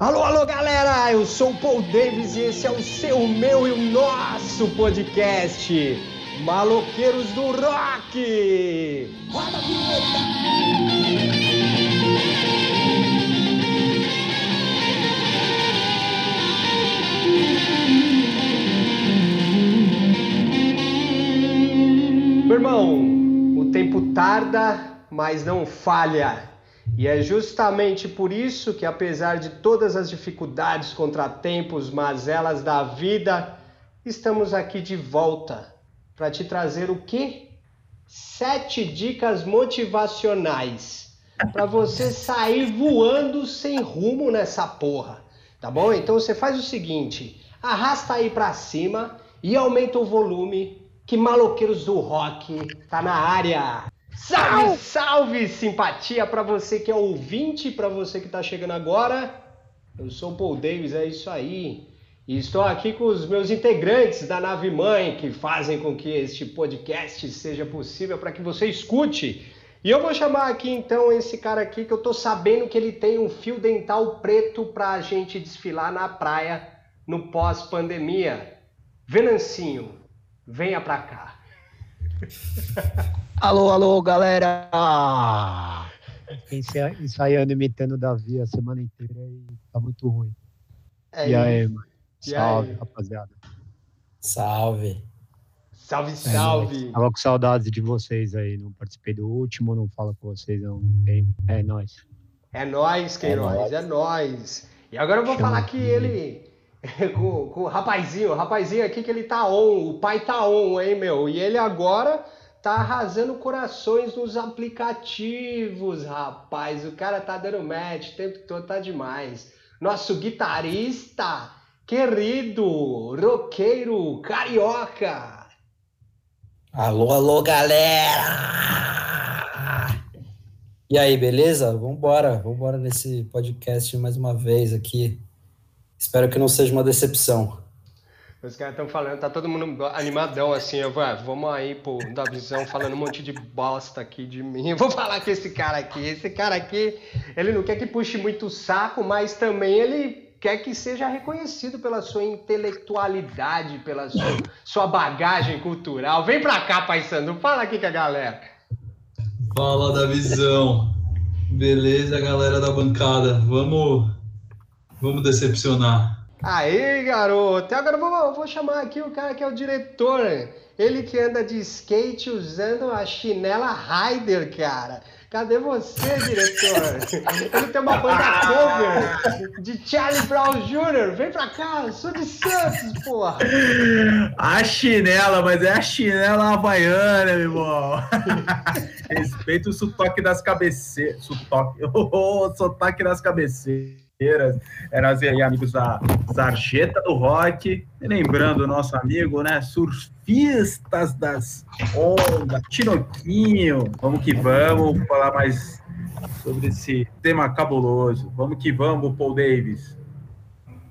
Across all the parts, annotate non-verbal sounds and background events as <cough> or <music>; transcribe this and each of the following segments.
Alô, alô, galera! Eu sou o Paul Davis e esse é o seu, meu e o nosso podcast, Maloqueiros do Rock! Roda a Meu irmão, o tempo tarda, mas não falha. E é justamente por isso que, apesar de todas as dificuldades, contratempos, mazelas da vida, estamos aqui de volta para te trazer o quê? Sete dicas motivacionais para você sair voando sem rumo nessa porra, tá bom? Então você faz o seguinte: arrasta aí para cima e aumenta o volume, que maloqueiros do rock tá na área. Salve, salve, simpatia para você que é ouvinte, para você que está chegando agora. Eu sou o Paul Davis, é isso aí. E estou aqui com os meus integrantes da nave mãe que fazem com que este podcast seja possível para que você escute. E eu vou chamar aqui então esse cara aqui que eu tô sabendo que ele tem um fio dental preto para a gente desfilar na praia no pós-pandemia. Venancinho, venha para cá. <laughs> Alô, alô, galera! Ensaiando, imitando o Davi a semana inteira e tá muito ruim. É e aí, mano? Salve, aí? rapaziada. Salve. Salve, salve. É, tava com saudades de vocês aí. Não participei do último, não falo com vocês há um tempo. É nóis. É nóis, Queiroz, é nóis. E agora eu vou Chama falar que ele. <laughs> com, com o rapazinho, o rapazinho aqui que ele tá on, o pai tá on, hein, meu? E ele agora tá arrasando corações nos aplicativos, rapaz. O cara tá dando match o tempo todo, tá demais. Nosso guitarrista querido, roqueiro, carioca. Alô, alô, galera! E aí, beleza? Vambora, vambora nesse podcast mais uma vez aqui. Espero que não seja uma decepção. Os caras estão falando, tá todo mundo animadão assim, eu vou, ah, vamos aí, pô, da visão, falando um monte de bosta aqui de mim. Eu vou falar com esse cara aqui. Esse cara aqui, ele não quer que puxe muito o saco, mas também ele quer que seja reconhecido pela sua intelectualidade, pela sua, sua bagagem cultural. Vem pra cá, paisano, fala aqui com a galera. Fala da visão. Beleza, galera da bancada. Vamos, vamos decepcionar. Aí, garoto! Agora eu vou, vou chamar aqui o cara que é o diretor. Ele que anda de skate usando a chinela Ryder, cara. Cadê você, diretor? <laughs> Ele tem uma banda cover de Charlie Brown Jr. Vem pra cá, eu sou de Santos, porra. A chinela, mas é a chinela havaiana, meu irmão. <laughs> Respeita o sotaque das cabeceiras. Sotaque, <laughs> oh, sotaque das cabeceiras é nós aí, amigos da Sarjeta do Rock. E lembrando o nosso amigo, né? Surfistas das ondas, Tinoquinho. Vamos que vamos falar mais sobre esse tema cabuloso. Vamos que vamos, Paul Davis.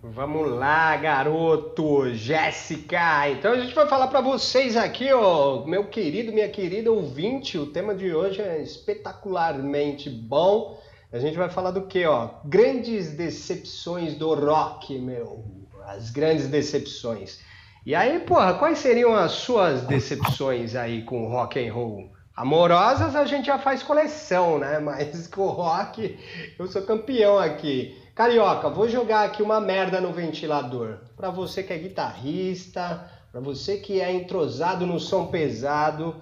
Vamos lá, garoto, Jéssica. Então a gente vai falar para vocês aqui, ó, meu querido, minha querida ouvinte. O tema de hoje é espetacularmente bom. A gente vai falar do que, ó? Grandes decepções do rock, meu. As grandes decepções. E aí, porra, quais seriam as suas decepções aí com rock and roll? Amorosas a gente já faz coleção, né? <laughs> Mas com rock eu sou campeão aqui. Carioca, vou jogar aqui uma merda no ventilador. Para você que é guitarrista, para você que é entrosado no som pesado,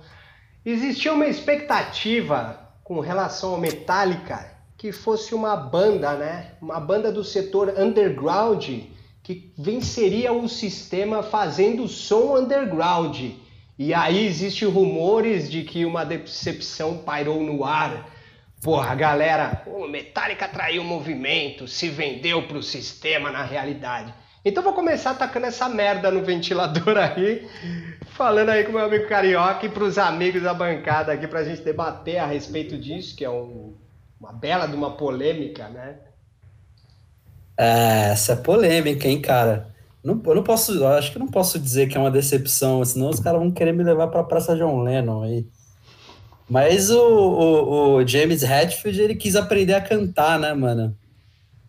existia uma expectativa com relação ao Metallica que fosse uma banda, né? Uma banda do setor underground que venceria o sistema fazendo som underground. E aí existem rumores de que uma decepção pairou no ar. Porra, galera, o Metallica traiu o movimento, se vendeu pro sistema na realidade. Então vou começar atacando essa merda no ventilador <laughs> aí, falando aí com meu amigo Carioca e pros amigos da bancada aqui pra gente debater a respeito disso, que é um uma bela de uma polêmica, né? É, essa é polêmica, hein, cara? Não, eu não posso, eu acho que não posso dizer que é uma decepção, senão os caras vão querer me levar para a Praça John Lennon aí. Mas o, o, o, James Hetfield, ele quis aprender a cantar, né, mano?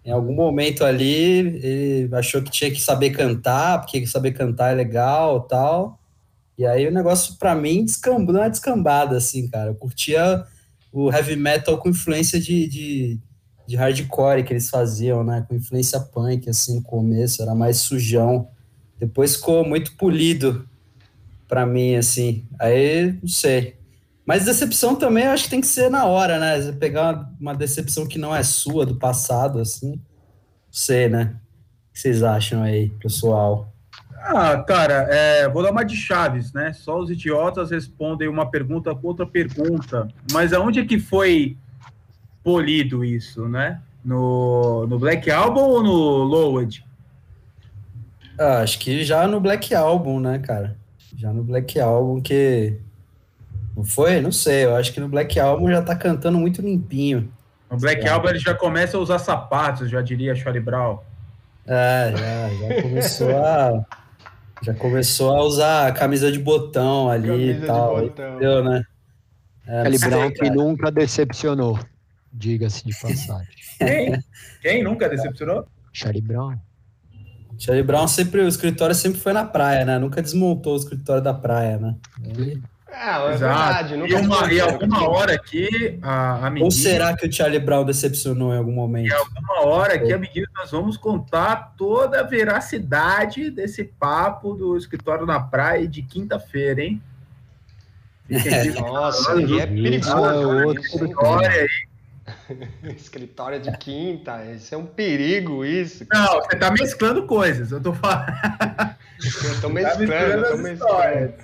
Em algum momento ali, ele achou que tinha que saber cantar, porque saber cantar é legal tal. E aí o negócio, para mim, descambou, não é descambada, assim, cara. Eu curtia o heavy metal com influência de, de, de hardcore que eles faziam, né? Com influência punk, assim, no começo, era mais sujão. Depois ficou muito polido para mim, assim. Aí, não sei. Mas decepção também eu acho que tem que ser na hora, né? Você pegar uma decepção que não é sua, do passado, assim. Não sei, né? O que vocês acham aí, pessoal? Ah, cara, é, vou dar uma de chaves, né? Só os idiotas respondem uma pergunta com outra pergunta. Mas aonde é que foi polido isso, né? No, no Black Album ou no Lowered? Ah, acho que já no Black Album, né, cara? Já no Black Album que. Não foi? Não sei. Eu acho que no Black Album já tá cantando muito limpinho. No Black é. Album ele já começa a usar sapatos, já diria Charlie Brown. É, já, já começou a. Já começou a usar camisa de botão ali camisa e tal. Entendeu, né? É, Charlie Brown que nunca decepcionou, diga-se de passagem. <laughs> Quem? Quem nunca decepcionou? Charlie Brown. Charlie Brown sempre, o escritório sempre foi na praia, né? Nunca desmontou o escritório da praia, né? É, é verdade. Nunca e, uma, e alguma hora aqui, a, a Ou será que o Charlie Brown decepcionou em algum momento? Em alguma hora aqui, amiguinhos, nós vamos contar toda a veracidade desse papo do escritório na praia de quinta-feira, hein? <laughs> É. Nossa, aí é perigoso. História aí Escritório de quinta, isso é um perigo, isso. Não, você tá mesclando coisas, eu tô falando. eu tô mesclando, tá eu tô mesclando.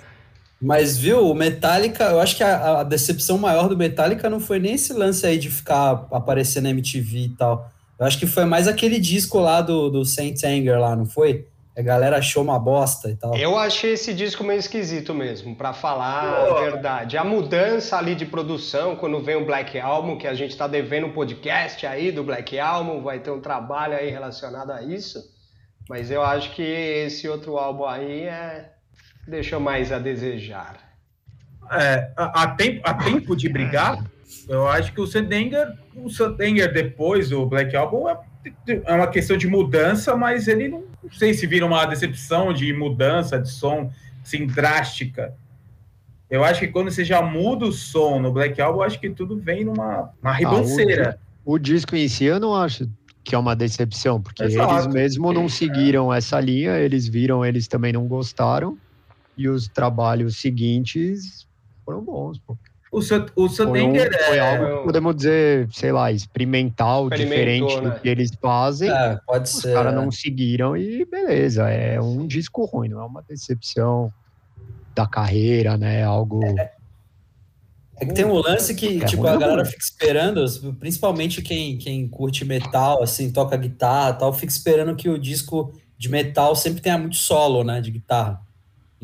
Mas viu, o Metallica, eu acho que a, a, decepção maior do Metallica não foi nem esse lance aí de ficar aparecendo na MTV e tal. Eu acho que foi mais aquele disco lá do, do Saint Anger lá, não foi? A galera achou uma bosta e tal. Eu achei esse disco meio esquisito mesmo, para falar a verdade. A mudança ali de produção, quando vem o Black Album, que a gente tá devendo um podcast aí do Black Album, vai ter um trabalho aí relacionado a isso. Mas eu acho que esse outro álbum aí é... deixou mais a desejar. É, há tempo, há tempo de brigar, eu acho que o Sandenger, o Sandenger depois do Black Album é, é uma questão de mudança, mas ele não não sei se vira uma decepção de mudança de som assim, drástica. Eu acho que quando você já muda o som no Black Album, acho que tudo vem numa uma ribanceira. Ah, o, o, disco em si eu não acho que é uma decepção, porque Exato. eles mesmo não seguiram é. essa linha, eles viram, eles também não gostaram, e os trabalhos seguintes foram bons, pô. O, o Sandenger foi, um, foi é... algo, podemos dizer, sei lá, experimental, diferente né? do que eles fazem. É, pode Os ser. Os caras não seguiram e beleza, é um disco ruim, não é uma decepção da carreira, né? Algo. É, é que tem um lance que, é tipo, a galera fica esperando, principalmente quem, quem curte metal, assim, toca guitarra tal, fica esperando que o disco de metal sempre tenha muito solo, né, de guitarra.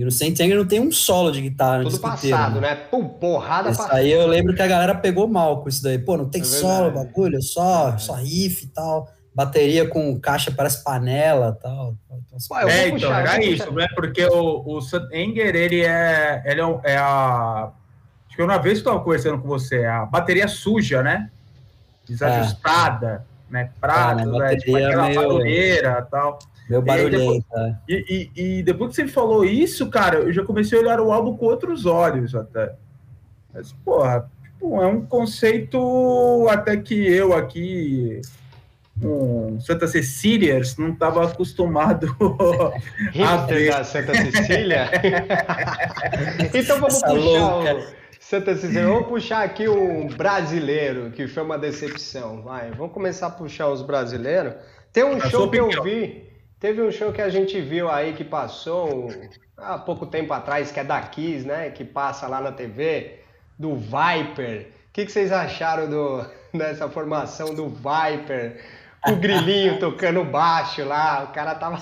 E no Saint Anger não tem um solo de guitarra. Tudo passado, inteiro, né? né? Pum, porrada isso passada. Aí eu lembro que a galera pegou mal com isso daí. Pô, não tem é solo, bagulho, só, é. só riff e tal. Bateria com caixa parece panela tal. Então, Pô, é, então, puxar, era isso, né? Porque o, o Saint Anger, ele é, ele é, é a... Acho que uma vez que eu estava conversando com você, a bateria suja, né? Desajustada, é. Né? Prato, ah, né? Tipo, aquela meio... barulheira e tal. Meu barulhento. E, e, e, depois que você falou isso, cara, eu já comecei a olhar o álbum com outros olhos até. Mas, porra, tipo, é um conceito até que eu aqui, um Santa Cecília, não estava acostumado <laughs> a ver. Santa Cecília? <laughs> então vamos Essa puxar o Santa Cecília. Vamos puxar aqui um brasileiro que foi uma decepção. Vai, vamos começar a puxar os brasileiros. Tem um show que eu vi Teve um show que a gente viu aí que passou há pouco tempo atrás, que é da Kiss, né? Que passa lá na TV, do Viper. O que, que vocês acharam do, <laughs> dessa formação do Viper? O grilinho <laughs> tocando baixo lá, o cara tava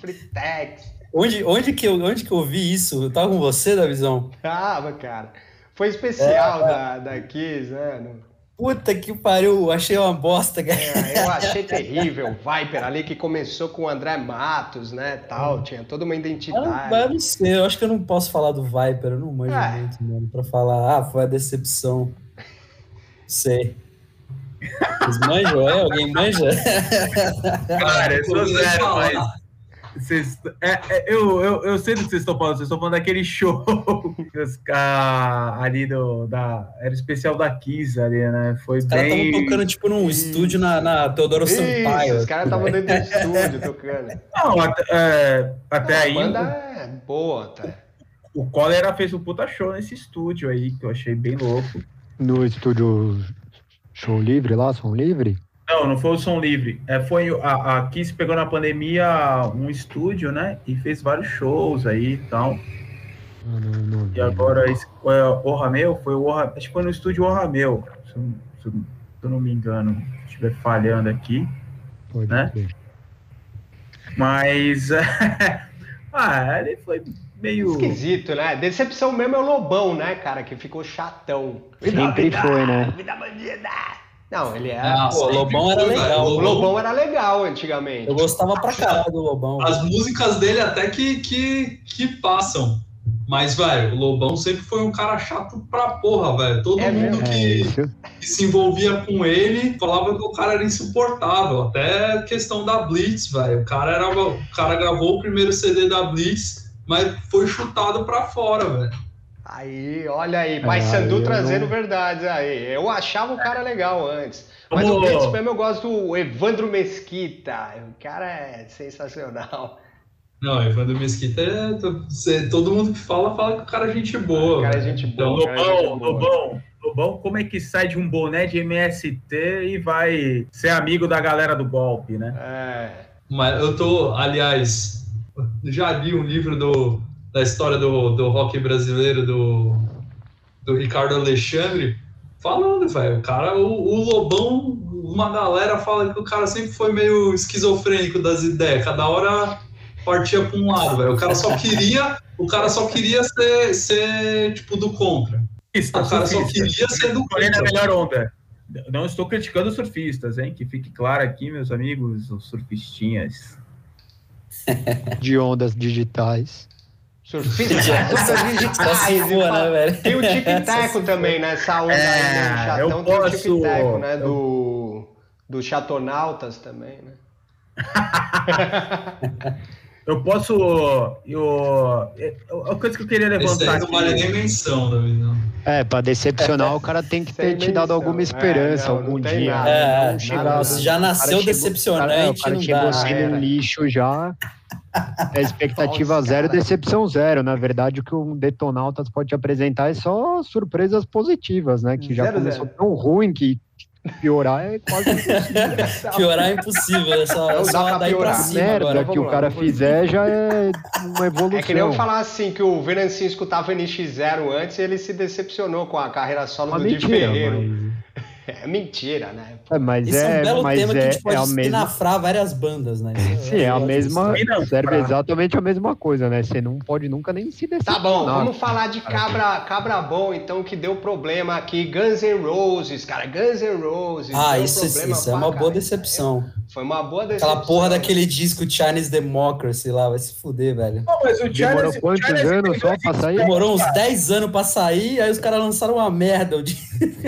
fritex. Onde, onde, que eu, onde que eu vi isso? Eu tava com você, da visão? Tava, cara. Foi especial é, da, da Kiss, né? Puta que pariu, achei uma bosta, cara. É, eu achei terrível. O Viper ali que começou com o André Matos, né, tal, tinha toda uma identidade. Eu, eu não sei, eu acho que eu não posso falar do Viper, eu não manjo é. muito, mano, pra falar, ah, foi a decepção. Sei. Vocês manjam, é? Alguém manja? Cara, eu sou zero, mas. Vocês, é, é, eu, eu, eu sei do que vocês estão falando. Vocês estão falando daquele show <laughs> que os, ali do. Da, era especial da Kiss ali, né? Foi os bem. Os caras estavam tocando tipo num Isso. estúdio na, na Teodoro Isso, Sampaio. Os caras estavam dentro do <laughs> estúdio tocando. Não, até, é, até Não, aí. A banda é boa, tá? O Cólera fez um puta show nesse estúdio aí, que eu achei bem louco. No estúdio Show Livre lá, Som Livre? Não, não foi o Som Livre. É, foi a, a Kiss pegou na pandemia um estúdio, né? E fez vários shows aí e tal. Não, não, não, e agora esse, foi o Rameu, foi o acho que foi no estúdio O Rameu, se, se, se eu não me engano, se estiver falhando aqui. Pode né? Ser. Mas <laughs> ah, ele foi meio. Esquisito, né? Decepção mesmo é o Lobão, né, cara? Que ficou chatão. Sempre foi, né? Vida bandida! Não, ele era. Não, pô, o Lobão era legal. O Lobão era legal antigamente. Eu gostava pra caralho do Lobão. As músicas dele até que, que, que passam. Mas, velho, o Lobão sempre foi um cara chato pra porra, velho. Todo É mundo que, É, que se envolvia com ele falava que o cara era insuportável. Até a questão da Blitz, velho. O cara era. O cara gravou o primeiro CD da Blitz, mas foi chutado pra fora, velho. Aí, olha aí, Pai Sandu eu trazendo não- verdades aí. Eu achava o cara legal antes. Mas Ô. o Blitz mesmo eu gosto do Evandro Mesquita. O cara é sensacional. Não, Evandro Mesquita é. você- Todo mundo que fala, fala que o cara é gente boa. O cara é gente Então, boa. cara é gente Lobão, boa. Lobão, Lobão, como é que sai de um boné de MST e vai ser amigo da galera do golpe, né? É. Mas eu tô, aliás, já li um livro do, da história do, do rock brasileiro do, do Ricardo Alexandre, falando, velho, o cara, o, o Lobão, uma galera fala que o cara sempre foi meio esquizofrênico das ideias, cada hora partia pra um lado, velho. O cara só queria, o cara só queria ser, ser tipo do contra. Surfista, O cara só queria ser do a contra. melhor onda. Não estou criticando os surfistas, hein? Que fique claro aqui, meus amigos, os surfistinhas. de ondas digitais. Surfista <laughs> se for, né, velho? Tem o tic-tac <laughs> também nessa onda aí, né? É, do chatão, eu tem o posso- tic-tac, né? Do, do Chatonautas também, né? <laughs> Eu posso. Eu, a coisa que eu queria Esse levantar aí não vale nem menção, David. Não. É, pra decepcionar, o cara tem que ter te dado alguma É, esperança não, algum não dia. nada. né? É, Não já o cara nasceu chegou- decepcionante, cara, o cara não chegou dá. assim Era. num lixo já. É expectativa Nossa, zero, cara. decepção zero. Na verdade, o que um Detonautas pode te apresentar é só surpresas positivas, né? Que já Zero, começou zero. tão ruim que piorar é quase <laughs> impossível. Piorar é impossível, é só, é dá só pra daí pra piorar. cima merda agora. que o cara fizer já é uma evolução. <laughs> É que nem eu falar assim, que o Venancinho escutava NX0 antes e ele se decepcionou com a carreira solo Uma do Di mentira, Ferreiro. mas... <laughs> É mentira, né? É, mas Isso é um é, belo mas tema que a é, gente pode é a mesma. espinafrar várias bandas, né? Isso Sim, é a eu gosto mesma. Serve exatamente a mesma coisa, né? Você não pode nunca nem se Tá decepcionar. bom, vamos falar de cabra, cabra bom, então, que deu problema aqui. Guns N' Roses, cara, Guns N' Roses. Ah, isso, isso é uma boa caralho. decepção. Foi uma boa decepção. Aquela porra daquele disco Chinese Democracy lá, vai se fuder, velho. Pô, mas o Demorou Charles- o quantos Charles anos só pra sair? Demorou uns 10 anos pra sair, aí os caras lançaram uma merda. o.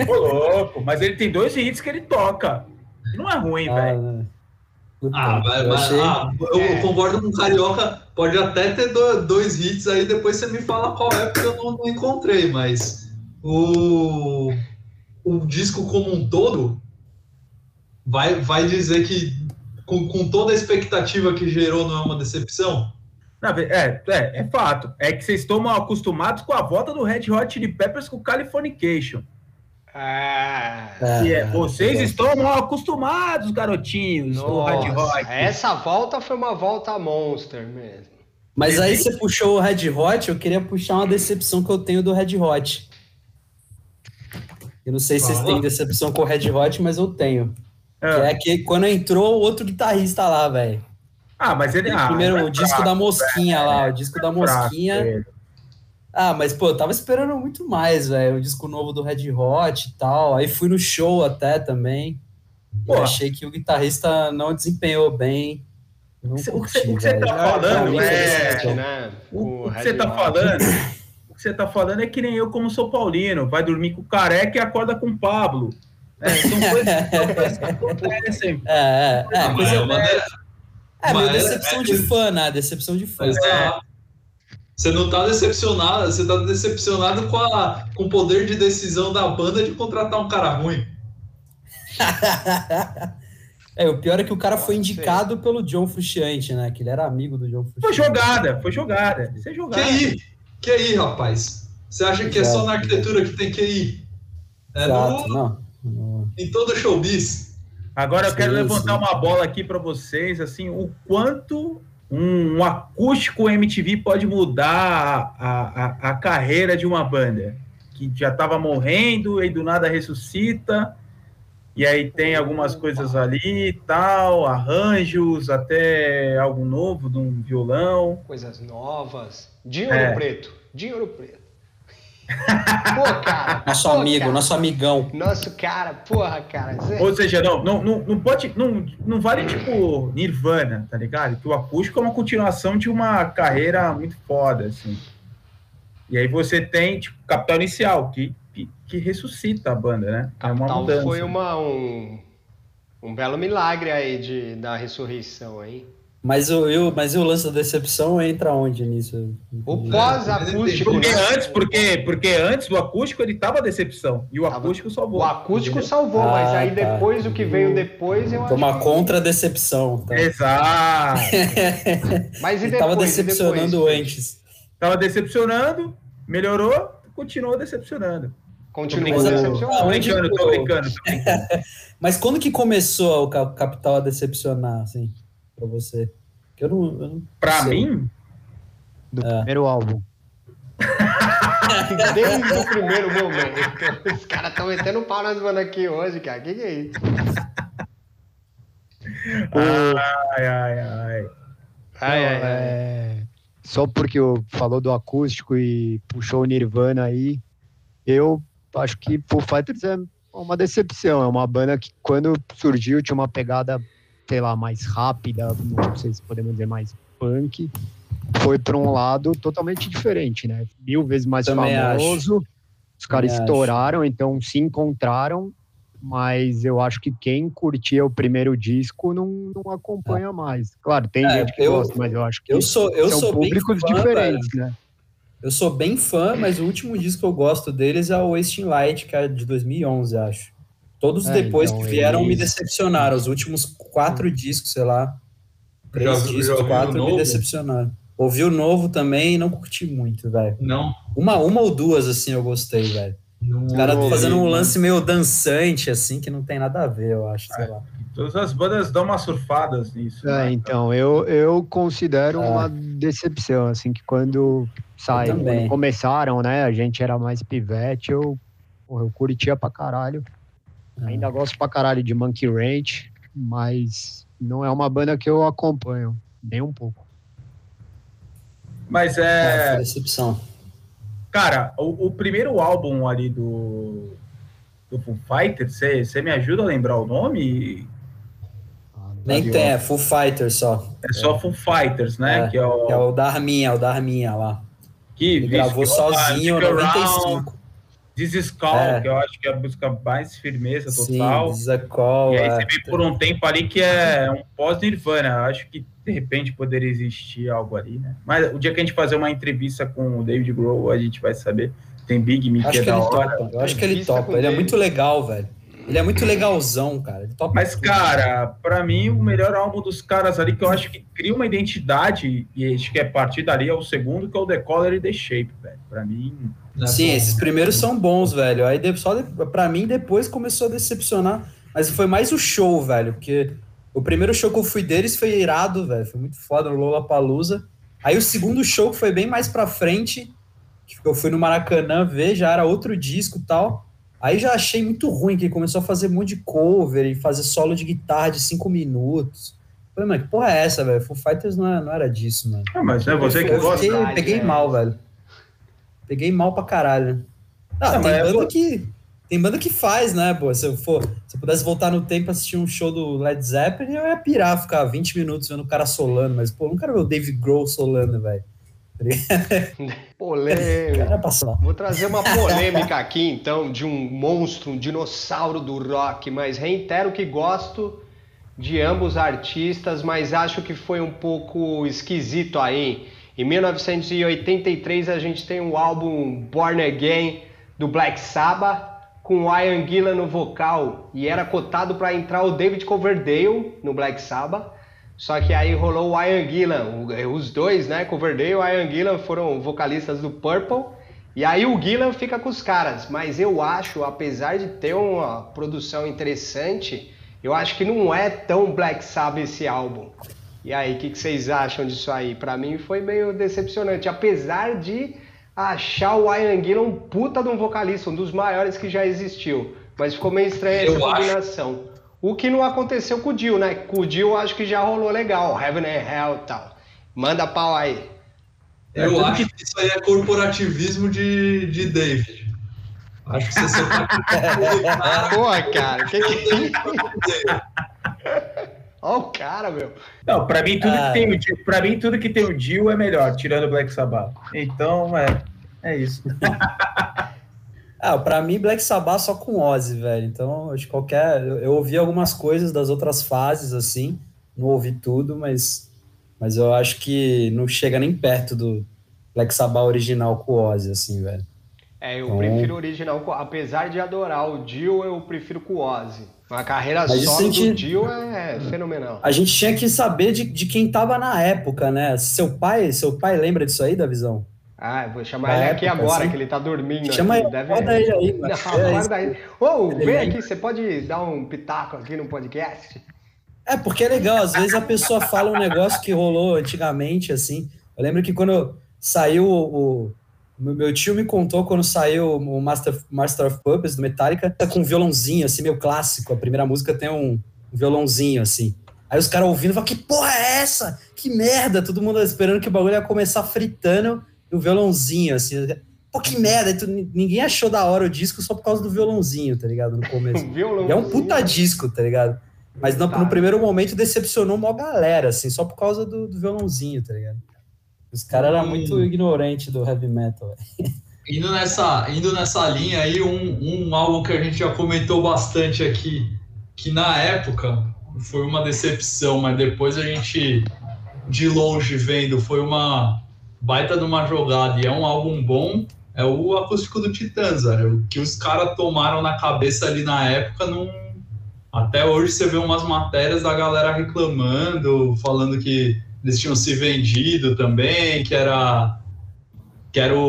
Ô, louco, mas ele tem dois hits que ele toca. Não é ruim, Ah, velho. né. Ah, mas, eu mas- achei... ah, eu É. concordo com o Carioca, pode até ter do- dois hits aí, depois você me fala qual é, porque eu não, não encontrei, mas o, o disco como um todo vai, vai dizer que com, com toda a expectativa que gerou não é uma decepção? Ve- É, é, é fato. É que vocês estão mal acostumados com a volta do Red Hot Chili Peppers com Californication. Ah, É, é, é, vocês é. estão mal acostumados, garotinhos, do Red nossa, Hot. essa volta foi uma volta monster mesmo. Mas aí você puxou o Red Hot, eu queria puxar uma decepção que eu tenho do Red Hot. Eu não sei se vocês têm decepção com o Red Hot, mas eu tenho. Que É. é que quando entrou o outro guitarrista lá, velho. Ah, mas ele. Ah, Primeiro, é o disco fraco, da Mosquinha lá, o disco da fraco Mosquinha. ele. Ah, mas pô, eu tava esperando muito mais, velho. O disco novo do Red Hot e tal. Aí fui no show até também. Pô. Eu achei que o guitarrista não desempenhou bem. Não O que curti, você- o que você tá falando, é- né? O, que você tá falando, o que você tá falando é que nem eu como São Paulino, vai dormir com o careca e acorda com o Pablo. É, são coisas, que acontecem. <laughs> É, é, é, coisa, é uma- é, é mas é- decepção é- de fã, né? Decepção de fã. Exato. Você não tá decepcionado, você tá decepcionado com, a, com o poder de decisão da banda de contratar um cara ruim. <laughs> É, o pior é que o cara foi indicado pelo John Frusciante, né? Que ele era amigo do John Foi Frusciante. jogada, foi jogada. Isso é Que jogada. aí? Que aí, rapaz? Você acha que é só na arquitetura que tem que ir? É Exato, no, não. Em todo showbiz. Agora eu quero Sim, levantar sim. uma bola aqui para vocês, assim, o quanto um, um acústico MTV pode mudar a, a, a carreira de uma banda que já estava morrendo e do nada ressuscita. E aí tem algumas coisas ali e tal, arranjos, até algo novo de um violão. Coisas novas. De ouro É. preto. De ouro preto. <laughs> Pô, cara. Nosso pô, amigo, cara. nosso amigão. Nosso cara, porra, cara. Ou seja, não, não, não, pode. Não, não vale tipo Nirvana, tá ligado? Que o acústico é uma continuação de uma carreira muito foda, assim. E aí você tem, tipo, Capital Inicial, que, que, que ressuscita a banda, né? É uma Capital mudança. foi uma, um, um belo milagre aí de, da ressurreição, hein? Mas o, eu, mas e o lance da decepção entra onde nisso? O pós-acústico, Porque antes, porque, porque antes do acústico ele tava decepção. E o Tava- acústico salvou. O acústico salvou, Ah, mas aí tá. depois, o que veio depois, eu Foi uma acho contra-decepção. Tá? Exato. <laughs> Mas e depois? tava E decepcionando depois? antes. Tava decepcionando, melhorou, continuou decepcionando. Continuou Mas, decepcionando. Tô brincando, tô brincando. tô brincando. <laughs> Mas quando que começou o Ca- Capital a decepcionar, assim, pra você? Que eu não. Eu não Pra sei. mim, Do É. primeiro álbum. <laughs> Desde o primeiro momento. Os caras estão metendo pau nas bandas aqui hoje, cara. O que, que é isso? ai, ai, ai. Ai, ai, ai. É, Só porque eu falou do acústico e puxou o Nirvana aí, eu acho que Foo Fighters é uma decepção. É uma banda que quando surgiu tinha uma pegada, sei lá, mais rápida, não sei se podemos dizer mais punk. Foi para um lado totalmente diferente, né? Mil vezes mais Também famoso. Os caras Também estouraram, então se encontraram. Mas eu acho que quem curtia o primeiro disco não, não acompanha mais. Claro, tem É, gente que eu- gosta, mas eu acho que Eu sou, eu são sou públicos fã, diferentes, velho. né? Eu sou bem fã, mas o último disco que eu gosto deles é o Wasting Light, que é de 2011, acho. Todos É, depois então, que vieram me eles- decepcionaram. Os últimos quatro discos, sei lá, três Já- já discos, o quatro me decepcionaram. Ouvi o novo também e não curti muito, velho. Não. Uma, uma ou duas, assim, eu gostei, velho. Os caras ouvi, fazendo um mano. lance meio dançante, assim, que não tem nada a ver, eu acho, sei lá. Todas as bandas dão umas surfadas nisso. É, né? então, eu, eu considero Ah. uma decepção, assim, que quando quando começaram, né, a gente era mais pivete, eu, eu curtia pra caralho. Ah. Ainda gosto pra caralho de Monkey Ranch, mas não é uma banda que eu acompanho, nem um pouco. Mas É, é. decepção. Cara, o, o primeiro álbum ali do. Do Foo Fighters, você me ajuda a lembrar o nome? Nem Tá tem, é Full Fighter só. É só Foo Fighters, né? É, que é o. É o da Arminha, é o da Arminha lá. que Ele gravou que é sozinho em Stick Around, 95. This is Call, É. que eu acho que é a música mais firmeza Sim, total. This is a Call. e aí é. você vê por um tempo ali que é um pós-Nirvana. Eu Acho que de repente poderia existir algo ali, né? Mas o dia que a gente fazer uma entrevista com o David Grohl, a gente vai saber. Tem Big Mickey Acho é que da ele hora. topa. Eu acho que ele topa. com Ele é ele. muito legal, velho. Ele é muito legalzão, cara. Ele topa Mas, tudo. cara, pra mim, o melhor álbum dos caras ali, que eu acho que cria uma identidade, e acho que é a partir dali é o segundo, que é o The Color e The Shape, velho. Pra mim, Né, Sim, pô. esses primeiros são bons, velho. Aí de- só pra mim depois começou a decepcionar. Mas foi mais o show, velho. Porque o primeiro show que eu fui deles foi irado, velho. Foi muito foda no Lollapalooza. Aí o segundo show que foi bem mais pra frente, que eu fui no Maracanã ver, já era outro disco e tal. Aí já achei muito ruim, que ele começou a fazer um monte de cover e fazer solo de guitarra de cinco minutos. Falei, mano, que porra é essa, velho? Foo Fighters não, é- não era disso, mano. ah, mas é você que eu gosta. fiquei- Verdade, peguei mal, velho. Peguei mal pra caralho. Ah, Não, tem banda vou- que. Tem banda que faz, né, pô? Se eu for, se eu pudesse voltar no tempo e assistir um show do Led Zeppelin, eu ia pirar, ficar 20 minutos vendo o cara solando, mas, pô, eu não quero ver o Dave Grohl solando, velho. <laughs> polêmica. Vou trazer uma polêmica aqui, então, de um monstro, um dinossauro do rock, mas reitero que gosto de ambos artistas, mas acho que foi um pouco esquisito aí. Em 1983 a gente tem o álbum Born Again do Black Sabbath com o Ian Gillan no vocal e era cotado para entrar o David Coverdale no Black Sabbath. Só que aí rolou o Ian Gillan, os dois, né, Coverdale e Ian Gillan foram vocalistas do Purple. E aí o Gillan fica com os caras, mas eu acho, apesar de ter uma produção interessante, eu acho que não é tão Black Sabbath esse álbum. E aí, o que, que, vocês acham disso aí? Para mim foi meio decepcionante, apesar de achar o Ian Gillan um puta de um vocalista, um dos maiores que já existiu. Mas ficou meio estranha essa combinação. Acho. O que não aconteceu com o Dio, né? Com o Dio acho que já rolou legal, Heaven and Hell e tal. Manda pau aí. Eu é, acho que isso aí é corporativismo de, de David. Acho que você só tá. <laughs> Pô, cara, que que. Olha o cara, meu. Não, pra mim, tudo, ah. que tem o, pra mim, tudo que tem o Dio é melhor, tirando o Black Sabbath. Então, é, é isso. <laughs> ah, pra mim, Black Sabbath só com Ozzy, velho. Então, acho qualquer. Eu, eu, ouvi algumas coisas das outras fases, assim. Não ouvi tudo, mas, mas eu acho que não chega nem perto do Black Sabbath original com Ozzy, assim, velho. É, eu então... prefiro o original, apesar de adorar o Dio, eu prefiro com o Ozzy. A carreira solo gente... do Dio é fenomenal. A gente tinha que saber de, de quem tava na época, né? Seu pai, seu pai lembra disso aí da visão? Ah, vou chamar ele época, aqui agora, assim? que ele tá dormindo. Chama ele, deve... ele aí. Não, é, Ô, vem aqui, você pode dar um pitaco aqui no podcast? É, porque é legal, às vezes a pessoa fala um negócio que rolou antigamente, assim. Eu lembro que quando saiu o, meu tio me contou quando saiu o Master, Master of Puppets do Metallica com um violãozinho, assim, meio clássico. A primeira música tem um violãozinho, assim. Aí os caras ouvindo falam, que porra é essa? Que merda! Todo mundo esperando que o bagulho ia começar fritando no violãozinho, assim. Pô, que merda! Tu, ninguém achou da hora o disco só por causa do violãozinho, tá ligado? No começo. <laughs> e é um puta disco, tá ligado? Mas no, no, primeiro momento decepcionou uma galera, assim, só por causa do, do violãozinho, tá ligado? Os caras eram muito ignorantes do heavy metal. Indo nessa, indo nessa linha aí, um, um álbum que a gente já comentou bastante aqui, que na época foi uma decepção, mas depois a gente, de longe vendo, foi uma baita de uma jogada e é um álbum bom, é o acústico do Titãs, velho. O que os caras tomaram na cabeça ali na época, não... até hoje você vê umas matérias da galera reclamando, falando que eles tinham se vendido também, que era que era o,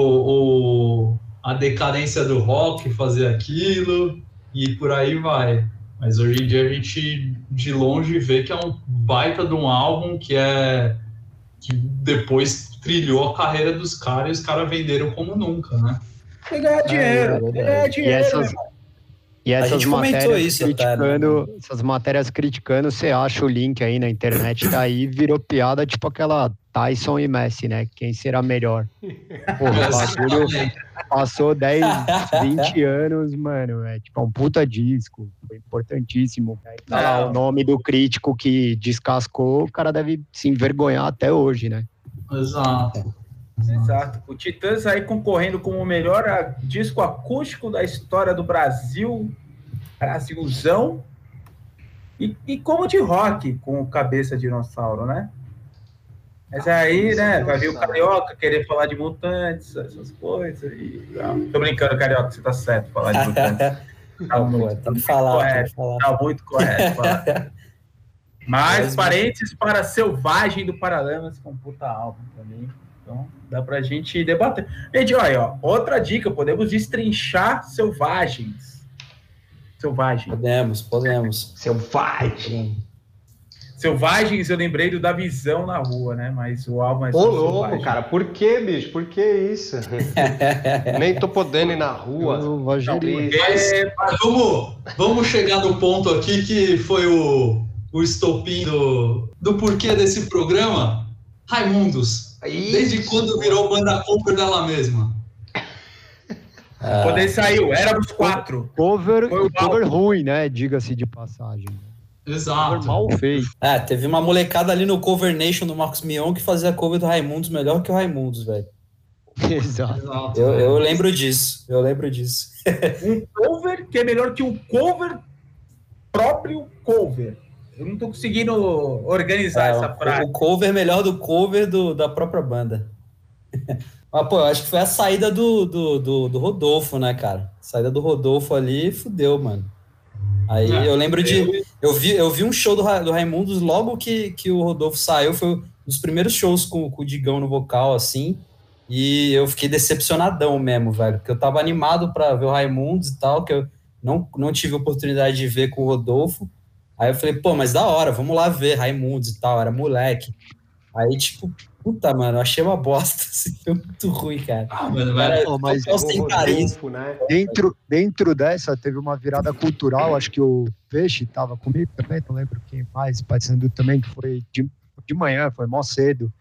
o, a decadência do rock fazer aquilo e por aí vai. Mas hoje em dia a gente de longe vê que é um baita de um álbum que é que depois trilhou a carreira dos caras e os caras venderam como nunca, né? Ganhar dinheiro, é, ganhar dinheiro. E essas, né? E essas matérias isso, criticando, tá, essas matérias criticando, você acha o link aí na internet, tá aí, virou piada, tipo aquela Tyson e Messi, né? Quem será melhor? Porra, <laughs> bagulho passou 10, 20 <laughs> anos, mano. É tipo é um puta disco, foi importantíssimo. Tá lá o nome do crítico que descascou, o cara deve se envergonhar até hoje, né? Exato. Exato. O Titãs aí concorrendo como o melhor disco acústico da história do Brasil, Brasilzão, e, e como de rock com o Cabeça Dinossauro, né? Mas aí, né, vai vir o Carioca querer falar de mutantes, essas coisas. E... Não, tô brincando, Carioca, você tá certo falar de mutantes. <laughs> Tá muito, falar, correto, falar. Tá muito correto. <laughs> Mas, parênteses para Selvagem do Paralamas, com puta álbum também. Então, dá pra gente debater. Gente, olha, ó, outra dica, podemos destrinchar selvagens. Selvagens. Podemos, podemos. Selvagem. Selvagens, eu lembrei do da visão na rua, né? Mas o álbum é Ô, louco, selvagem. cara, por que, bicho? Por que isso? <laughs> Nem tô podendo ir na rua. Não, mas, mas vamos, vamos chegar no ponto aqui que foi o, o estopim do, do porquê desse programa. Raimundos. Desde quando virou banda cover dela mesma? Quando ele saiu, éramos quatro. Cover, cover ruim, né? Diga-se de passagem. Exato. Mal feito. É, teve uma molecada ali no Cover Nation do Marcos Mion que fazia cover do Raimundos melhor que o Raimundos, velho. <laughs> Exato. Exato. Eu, eu lembro disso, eu lembro disso. Um cover que é melhor que um cover próprio cover. Eu não tô conseguindo organizar É, essa frase. O cover melhor do cover do, da própria banda. <laughs> Mas, pô, eu acho que foi a saída do, do, do, do Rodolfo, né, cara? saída do Rodolfo ali, fudeu, mano. Aí É, eu lembro de. Eu vi, eu vi um show do, do Raimundos logo que, que o Rodolfo saiu. Foi um dos primeiros shows com, com o Digão no vocal, assim. E eu fiquei decepcionadão mesmo, velho. Porque eu tava animado pra ver o Raimundos e tal, que eu não, não tive oportunidade de ver com o Rodolfo. Aí eu falei, pô, mas da hora, vamos lá ver Raimundos e tal, era moleque. Aí, tipo, puta, mano, eu achei uma bosta, <laughs> assim, foi muito ruim, cara. Ah, mano, mas Pô, mas sem carisma. Né? Dentro, dentro dessa, teve uma virada cultural. Acho que o Peixe estava comigo também, não lembro quem mais, Paysandu também, que foi de, de manhã, foi mó cedo.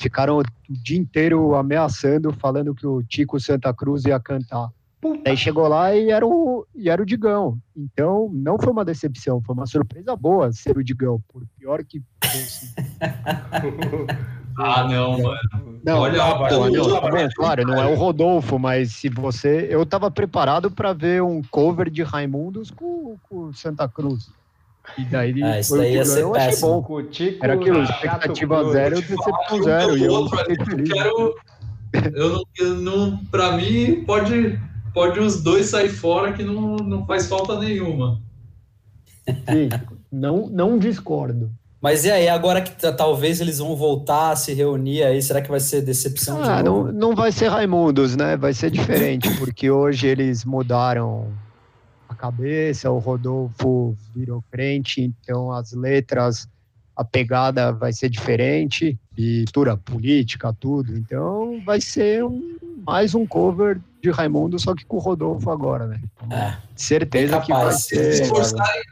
Ficaram o dia inteiro ameaçando, falando que o Tico Santa Cruz ia cantar. Puta. Aí chegou lá e era, o, e era o Digão. Então, não foi uma decepção, foi uma surpresa boa ser o Digão, por pior que fosse. <laughs> Ah, não, mano. Não, Olha, não, não, vai, tá bom, claro, não é o Rodolfo, mas se você. Eu tava preparado para ver um cover de Raimundos com, com o Santa Cruz. E daí Ah, isso foi o daí que ia ser eu péssimo. bom. Com o Tico, Era aquilo, Chato expectativa Cruz. zero, Ah, decepção um zero. E eu. Eu quero. Eu não, eu não. Pra mim, pode, pode os dois sair fora que não, não faz falta nenhuma. Sim, não, não discordo. Mas e aí, agora que talvez eles vão voltar a se reunir aí, será que vai ser decepção Ah, de não, não vai ser Raimundos, né? Vai ser diferente, porque hoje eles mudaram a cabeça, o Rodolfo virou crente, então as letras, a pegada vai ser diferente, e cultura política, tudo. Então vai ser um- mais um cover de Raimundo, só que com o Rodolfo agora, né? É. Certeza Bem que vai capaz. Se, se ser. esforçarem-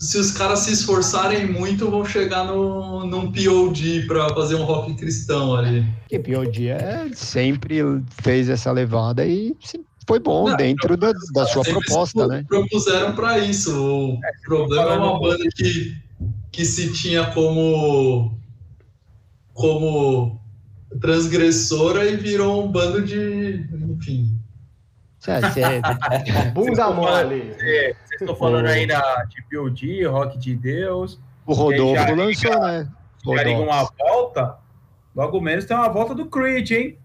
se os caras se esforçarem muito, vão chegar no, num POD pra fazer um rock cristão ali. Que POD é, sempre fez essa levada e foi bom Não, dentro da, da sua proposta, se né? propuseram pra isso. O problema é uma banda que, que se tinha como como transgressora e virou um bando de. Enfim. É, cê- <laughs> Bunda mole. Vocês estão falando aí da, de POD, Rock de Deus. o Rodolfo lançou, né? Liga uma Rodolfo. volta. Logo menos tem uma volta do Creed, hein?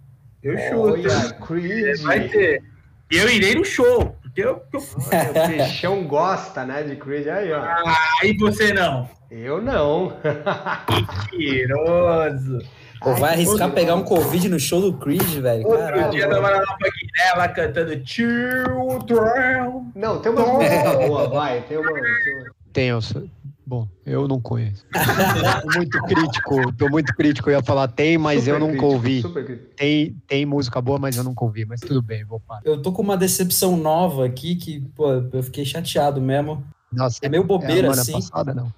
Eu chuto. Olha, Creed. Vai ter. E eu irei no show. Porque eu, eu- o Peixão gosta, né, de Creed. Aí, ó. Aí você não. Eu não. <laughs> Mentiroso. Pô, vai Ai, arriscar que pegar um. Covid no show do Creed, velho? Outro Caralho. dia tava lá na Guiné, cantando Children. Não, tem uma música boa, vai. Tem uma. tem eu sou- Bom, eu não conheço. tô muito crítico, tô muito crítico. Eu ia falar tem, mas Super eu nunca crítico, ouvi. Tem, tem música boa, mas eu nunca ouvi. Mas tudo bem, vou parar. Eu tô com uma decepção nova aqui que, pô, eu fiquei chateado mesmo. Nossa, É meio é a bobeira, semana assim. passada, não.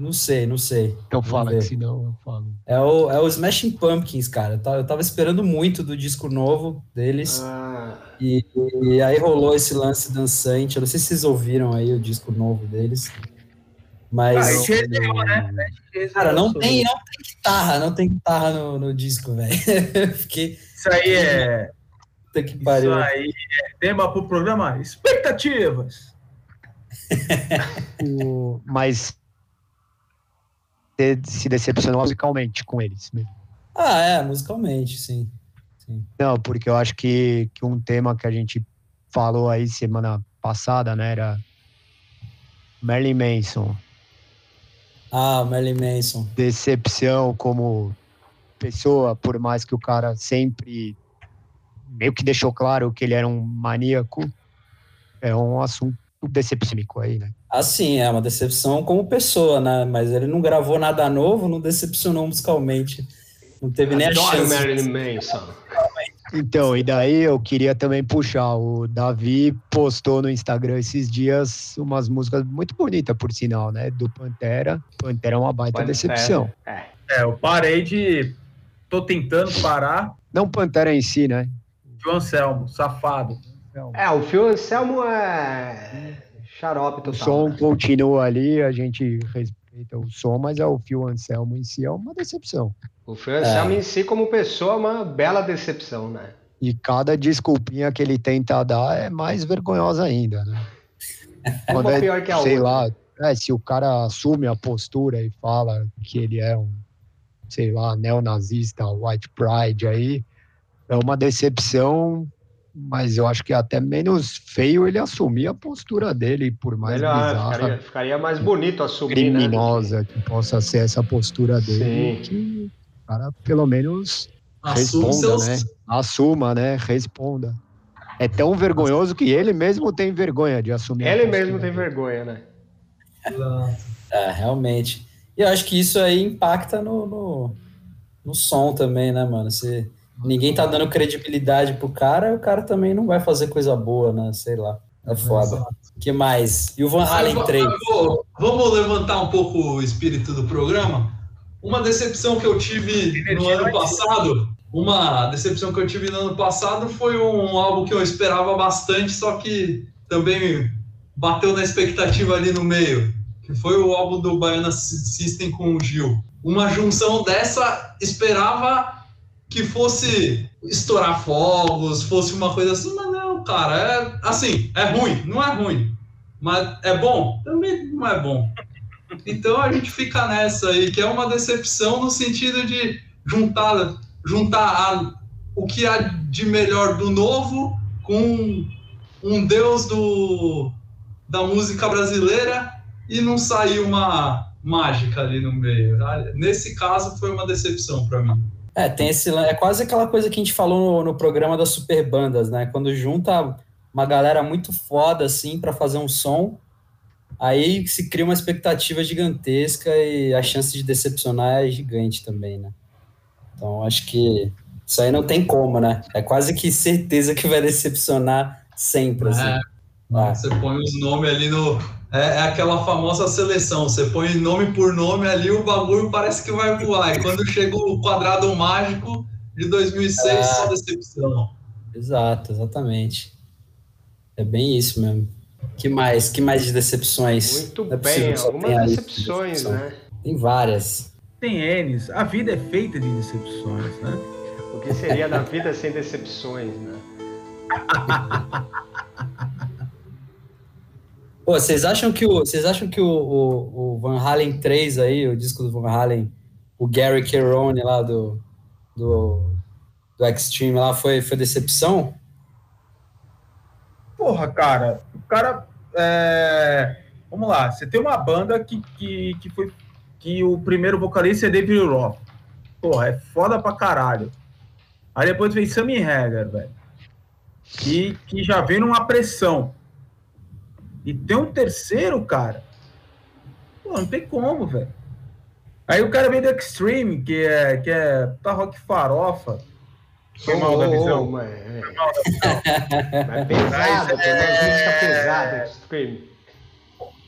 Não sei, não sei. Então Vamos fala, ver. que senão eu falo. É o, é o Smashing Pumpkins, cara. Eu tava, eu tava esperando muito do disco novo deles. Ah, E, e aí rolou esse lance dançante. Eu não sei se vocês ouviram aí o disco novo deles. Ah, Mas, esse é legal, né? cara, não tem, não tem guitarra, não tem guitarra no, no disco, velho. <laughs> Fiquei. Isso aí é. Puta que Isso pariu. aí é tema pro programa Expectativas. <laughs> O- Mas você se decepcionou musicalmente com eles mesmo. Ah, é, musicalmente, sim. sim. Não, porque eu acho que, que um tema que a gente falou aí semana passada, né, era Marilyn Manson. Ah, Marilyn Manson. Decepção como pessoa, por mais que o cara sempre meio que deixou claro que ele era um maníaco, é um assunto decepcionístico aí, né? Assim, é uma decepção como pessoa, né? Mas ele não gravou nada novo, não decepcionou musicalmente. Não teve nem a chance. Marilyn Manson. Então, e daí eu queria também puxar. O Davi postou no Instagram esses dias umas músicas muito bonitas, por sinal, né? Do Pantera. Pantera é uma baita Pantera. decepção. É. É, eu parei de. Tô tentando parar. Não Pantera em si, né? João Anselmo, safado. É, o Phil Anselmo é Xarope total. O som né? continua ali, a gente respeita o som, mas é o Phil Anselmo em si é uma decepção. O Phil Anselmo é. em si, como pessoa, é uma bela decepção, né? E cada desculpinha que ele tenta dar é mais vergonhosa ainda, né? Quando é, pior que a sei outra. lá, é, se o cara assume a postura e fala que ele é um, sei lá, neonazista, white pride aí, é uma decepção mas eu acho que é até menos feio ele assumir a postura dele, por mais Melhor, bizarra, ficaria, ficaria, mais bonito assumir, né? criminosa né? que possa ser essa postura dele, Sim. que o cara pelo menos responda, seus... né? Assuma, né? Responda. É tão vergonhoso que ele mesmo tem vergonha de assumir. Ele mesmo tem vergonha, né? É, realmente. E eu acho que isso aí impacta no, no, no som também, né, mano? Você ninguém tá dando credibilidade pro cara, o cara também não vai fazer coisa boa, né? Sei lá. É foda. O que mais? E o Van Halen 3? Vou, vamos levantar um pouco o espírito do programa. Uma decepção que eu tive no ano passado, uma decepção que eu tive no ano passado foi um álbum que eu esperava bastante, só que também bateu na expectativa ali no meio, que foi o álbum do Baiana System com o Gil. Uma junção dessa esperava que fosse estourar fogos, fosse uma coisa assim, mas não, cara, é assim, é ruim, não é ruim, mas é bom, também não é bom. Então a gente fica nessa aí, que é uma decepção no sentido de juntar, juntar a, o que há de melhor do novo com um deus do, da música brasileira e não sair uma mágica ali no meio. Nesse caso foi uma decepção para mim. É, tem esse. É quase aquela coisa que a gente falou no, no programa das super bandas, né? Quando junta uma galera muito foda, assim, para fazer um som, aí se cria uma expectativa gigantesca e a chance de decepcionar é gigante também, né? Então, acho que isso aí não tem como, né? É quase que certeza que vai decepcionar sempre, assim. É, ah. Você põe os nomes ali no, é, é, aquela famosa seleção. Você põe nome por nome ali, o bagulho parece que vai voar. E quando chega o quadrado mágico de 2006, é. só decepção. Exato, exatamente. É bem isso mesmo. Que mais? Que mais de decepções? Muito é bem, algumas decepções, né? Tem várias. Tem N's. A vida é feita de decepções, né? O que seria da vida sem decepções, né? <laughs> Pô, vocês acham que o, vocês acham que o, o, o, Van Halen 3 aí, o disco do Van Halen, o Gary Cherone lá do, do, do Extreme lá, foi, foi decepção? Porra, cara, o cara. É... Vamos lá, você tem uma banda que, que, que foi. que o primeiro vocalista é David Roth. Porra, é foda pra caralho. Aí depois vem Sammy Hagar, velho. Que, que já vem numa pressão. E tem um terceiro, cara. Pô, não tem como, velho. Aí o cara vem do Extreme, que é, que é tá rock farofa. Foi mal da visão. Oh, é. Foi mal da visão. é pesado, umas músicas pesadas, Extreme.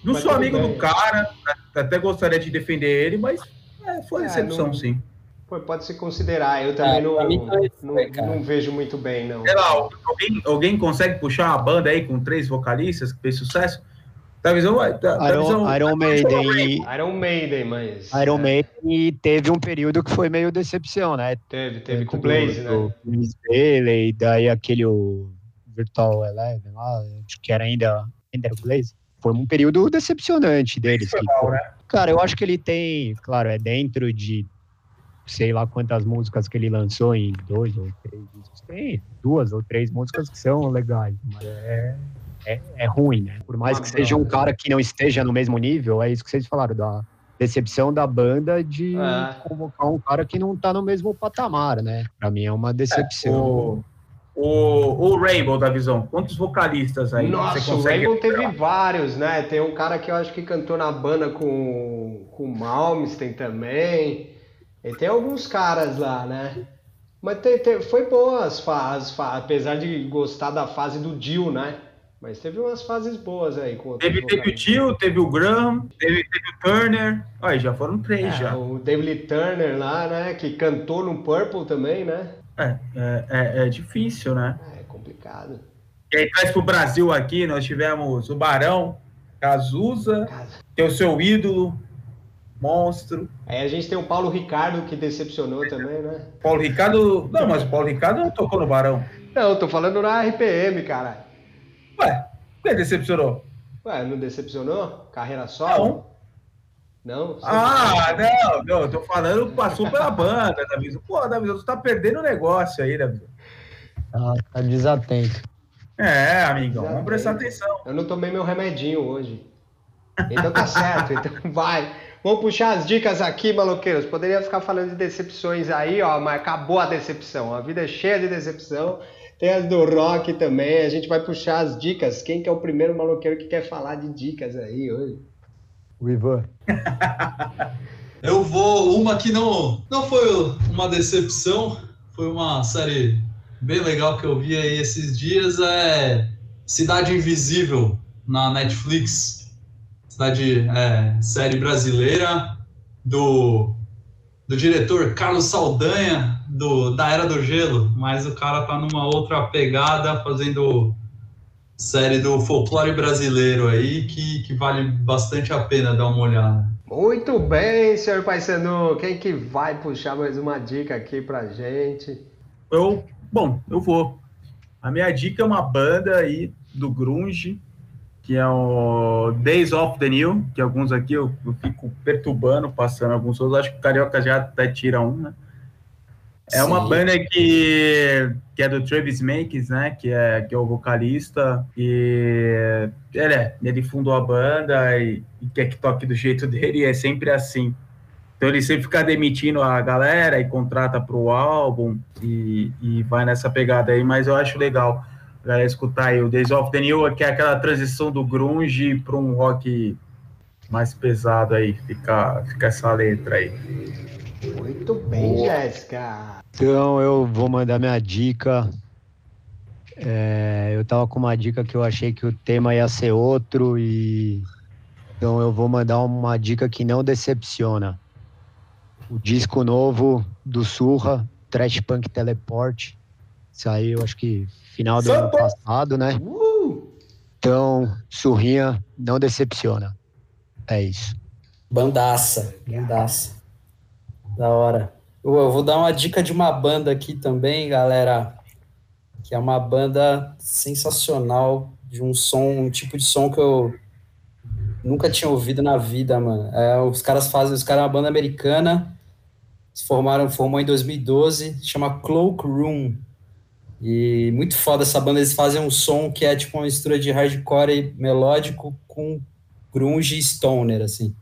Não mas sou amigo bem. do cara, até gostaria de defender ele, mas é, foi decepção, não... sim. Pode se considerar, eu também ah, não, não, não, vejo muito bem, não. Sei lá, alguém, alguém consegue puxar uma banda aí com três vocalistas que fez sucesso? Da visão, da, da Iron, visão, Iron Maiden. Iron Maiden, mas. Iron é. Maiden e teve um período que foi meio decepção, né? Teve, teve com o Blaze, né? O Blaze daí aquele o Virtual Eleven lá, acho que era ainda, ainda era o Blaze. Foi um período decepcionante deles. Foi mal, né? Cara, eu acho que ele tem, claro, é dentro de sei lá quantas músicas que ele lançou em dois ou três discos. Tem duas ou três músicas que são legais, mas é, é, é ruim, né? Por mais que seja um cara que não esteja no mesmo nível, é isso que vocês falaram, da decepção da banda de é. convocar um cara que não tá no mesmo patamar, né? Pra mim é uma decepção. É, o... O, o Rainbow da Visão, quantos vocalistas aí? Nossa, o Rainbow teve vários, né? Tem um cara que eu acho que cantou na banda com, com o Malmsteen também. E tem alguns caras lá, né? Mas tem, tem, foi boa as fases, apesar de gostar da fase do Dio, né? Mas teve umas fases boas aí. Com teve, teve o Dio, teve o Graham, teve, teve o Turner. Aí já foram três é, já. O David Turner lá, né? Que cantou no Purple também, né? É, é, é, é difícil, né? É complicado. E aí traz pro Brasil aqui, nós tivemos o Barão, Cazuza, que é o seu ídolo, monstro. Aí a gente tem o Paulo Ricardo, que decepcionou também, né? Paulo Ricardo. Não, mas o Paulo Ricardo não tocou no Barão. Não, tô falando na RPM, cara. Ué, por que decepcionou? Ué, não decepcionou? Carreira solo? Não. Não? Ah, não, não, eu tô falando passou pela banda, Davi. Pô, Davi, você tá perdendo o negócio aí, Davi. Ah, tá desatento. É, amigão, vamos prestar atenção. Eu não tomei meu remedinho hoje. Então tá certo, então vai. Vamos puxar as dicas aqui, maloqueiros. Poderia ficar falando de decepções aí, ó, mas acabou a decepção. A vida é cheia de decepção. Tem as do rock também. A gente vai puxar as dicas. Quem que é o primeiro maloqueiro que quer falar de dicas aí hoje? O Ivan. <laughs> Eu vou. Uma que não, não foi uma decepção. Foi uma série bem legal que eu vi aí esses dias. É Cidade Invisível na Netflix cidade é, série brasileira do, do diretor Carlos Saldanha do, da Era do Gelo, mas o cara tá numa outra pegada fazendo série do folclore brasileiro aí que, que vale bastante a pena dar uma olhada. Muito bem, senhor Paisano. Quem que vai puxar mais uma dica aqui pra gente? Eu, bom, eu vou. A minha dica é uma banda aí do grunge que é o Days of the New, que alguns aqui eu, eu fico perturbando, passando alguns outros, acho que o Carioca já até tira um, né? É Sim. uma banda que, que é do Travis Makes, né? Que é, que é o vocalista. E ele, é, ele fundou a banda e, e quer que toque do jeito <laughs> dele, e é sempre assim. Então ele sempre fica demitindo a galera e contrata para o álbum e, e vai nessa pegada aí, mas eu acho legal galera escutar aí o Days of the New, que é aquela transição do grunge para um rock mais pesado aí, fica, fica essa letra aí. Muito bem. Jéssica. Então eu vou mandar minha dica. É, eu tava com uma dica que eu achei que o tema ia ser outro e então eu vou mandar uma dica que não decepciona. O disco novo do Surra, Trash Punk Teleport, saiu acho que final do ano passado, né? Uh! Então, Surrinha não decepciona. É isso. Bandaça, bandaça. Da hora. Eu, eu vou dar uma dica de uma banda aqui também, galera, que é uma banda sensacional, de um som, um tipo de som que eu nunca tinha ouvido na vida, mano. É, os caras fazem, os caras é uma banda americana, se formaram, formou em 2012, chama Cloak Room. E muito foda essa banda, eles fazem um som que é tipo uma mistura de hardcore melódico com grunge e stoner, assim.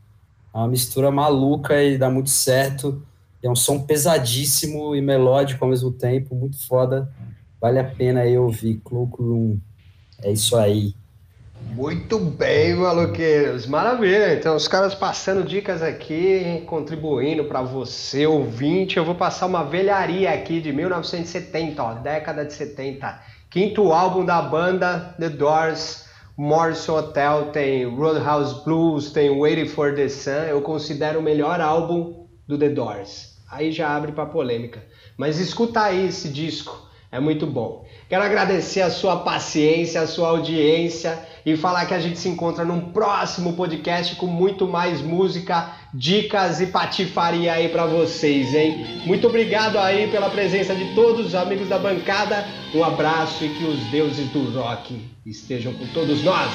É uma mistura maluca e dá muito certo. é um som pesadíssimo e melódico ao mesmo tempo, muito foda. Vale a pena aí ouvir Cloak Room. É isso aí. Muito bem, maluqueiros. Maravilha. Então, os caras passando dicas aqui, contribuindo para você, ouvinte. Eu vou passar uma velharia aqui de 1970, ó, década de 70. Quinto álbum da banda The Doors, Morrison Hotel, tem Roadhouse Blues, tem Waiting for the Sun. Eu considero o melhor álbum do The Doors. Aí já abre para polêmica. Mas escuta aí esse disco, é muito bom. Quero agradecer a sua paciência, a sua audiência e falar que a gente se encontra num próximo podcast com muito mais música, dicas e patifaria aí para vocês, hein? Muito obrigado aí pela presença de todos os amigos da bancada. Um abraço e que os deuses do rock estejam com todos nós.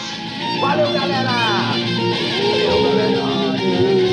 Valeu, galera! Valeu, galera!